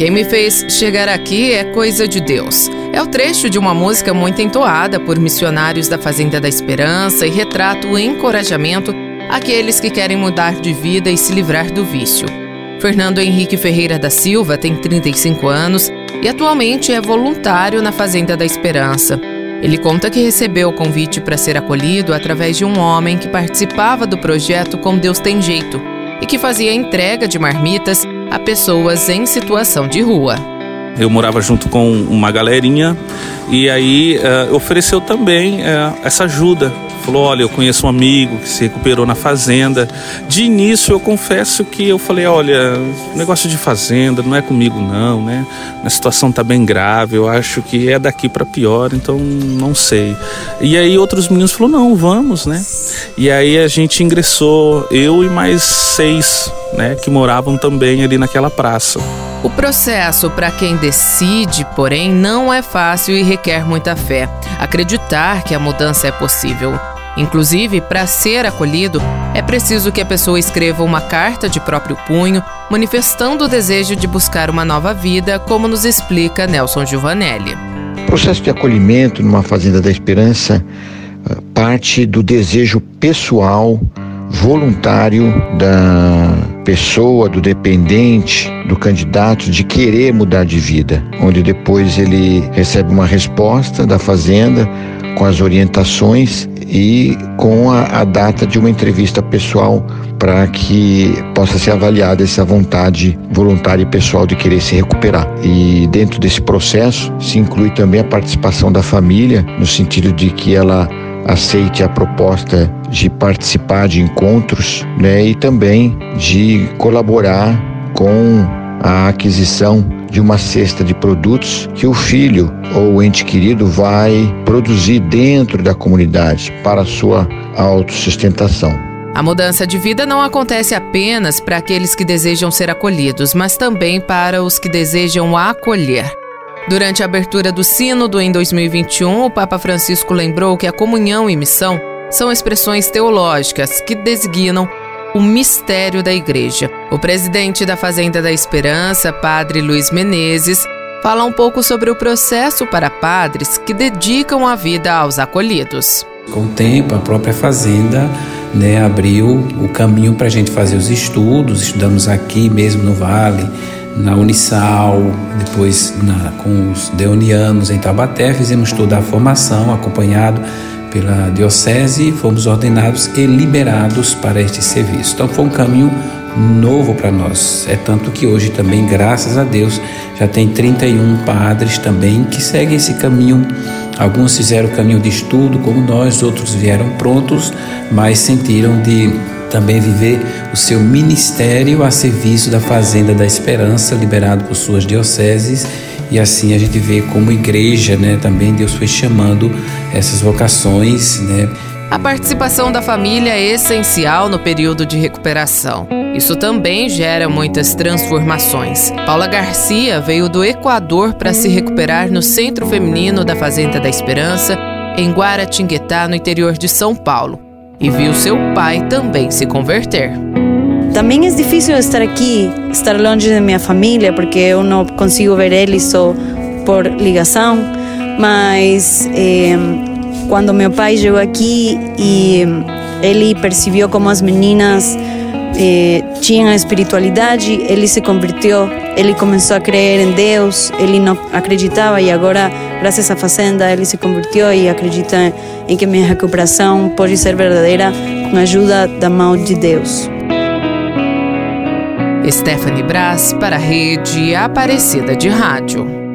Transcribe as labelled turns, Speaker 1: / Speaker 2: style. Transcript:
Speaker 1: Quem me fez chegar aqui é coisa de Deus. É o trecho de uma música muito entoada por missionários da Fazenda da Esperança e retrata o encorajamento àqueles que querem mudar de vida e se livrar do vício. Fernando Henrique Ferreira da Silva tem 35 anos e atualmente é voluntário na Fazenda da Esperança. Ele conta que recebeu o convite para ser acolhido através de um homem que participava do projeto Com Deus Tem Jeito e que fazia entrega de marmitas a pessoas em situação de rua.
Speaker 2: Eu morava junto com uma galerinha e aí uh, ofereceu também uh, essa ajuda falou: Olha, eu conheço um amigo que se recuperou na fazenda. De início, eu confesso que eu falei: Olha, negócio de fazenda não é comigo, não, né? A situação tá bem grave, eu acho que é daqui para pior, então não sei. E aí, outros meninos falaram: Não, vamos, né? E aí a gente ingressou, eu e mais seis, né, que moravam também ali naquela praça.
Speaker 1: O processo para quem decide, porém, não é fácil e requer muita fé. Acreditar que a mudança é possível. Inclusive, para ser acolhido, é preciso que a pessoa escreva uma carta de próprio punho, manifestando o desejo de buscar uma nova vida, como nos explica Nelson Giovanelli.
Speaker 3: O processo de acolhimento numa Fazenda da Esperança ah, parte do desejo pessoal voluntário da pessoa, do dependente, do candidato de querer mudar de vida, onde depois ele recebe uma resposta da fazenda com as orientações e com a, a data de uma entrevista pessoal para que possa ser avaliada essa vontade voluntária e pessoal de querer se recuperar. E dentro desse processo se inclui também a participação da família, no sentido de que ela aceite a proposta de participar de encontros né, e também de colaborar com a aquisição de uma cesta de produtos que o filho ou o ente querido vai produzir dentro da comunidade para sua autossustentação.
Speaker 1: A mudança de vida não acontece apenas para aqueles que desejam ser acolhidos, mas também para os que desejam acolher. Durante a abertura do Sínodo em 2021, o Papa Francisco lembrou que a comunhão e missão são expressões teológicas que designam o mistério da Igreja. O presidente da Fazenda da Esperança, Padre Luiz Menezes, fala um pouco sobre o processo para padres que dedicam a vida aos acolhidos.
Speaker 4: Com o tempo, a própria Fazenda né, abriu o caminho para a gente fazer os estudos, estudamos aqui mesmo no Vale na Unisal, depois na, com os deonianos em Tabaté, fizemos toda a formação acompanhado pela diocese, fomos ordenados e liberados para este serviço. Então foi um caminho novo para nós. É tanto que hoje também, graças a Deus, já tem 31 padres também que seguem esse caminho. Alguns fizeram o caminho de estudo, como nós, outros vieram prontos, mas sentiram de também viver o seu ministério a serviço da Fazenda da Esperança, liberado por suas dioceses. E assim a gente vê como igreja, né, também Deus foi chamando essas vocações, né?
Speaker 1: A participação da família é essencial no período de recuperação. Isso também gera muitas transformações. Paula Garcia veio do Equador para se recuperar no Centro Feminino da Fazenda da Esperança, em Guaratinguetá, no interior de São Paulo e viu seu pai também se converter.
Speaker 5: Também é difícil estar aqui, estar longe da minha família, porque eu não consigo ver eles só por ligação. Mas eh, quando meu pai chegou aqui e ele percebeu como as meninas eh, tinham a espiritualidade, ele se converteu, ele começou a crer em Deus, ele não acreditava e agora, graças à fazenda, ele se converteu e acredita em que minha recuperação pode ser verdadeira com a ajuda da mão de Deus.
Speaker 1: Stephanie Brás para a Rede Aparecida de Rádio.